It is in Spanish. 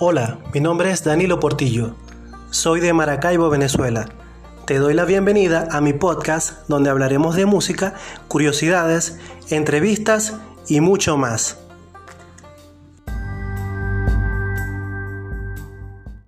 Hola, mi nombre es Danilo Portillo. Soy de Maracaibo, Venezuela. Te doy la bienvenida a mi podcast donde hablaremos de música, curiosidades, entrevistas y mucho más.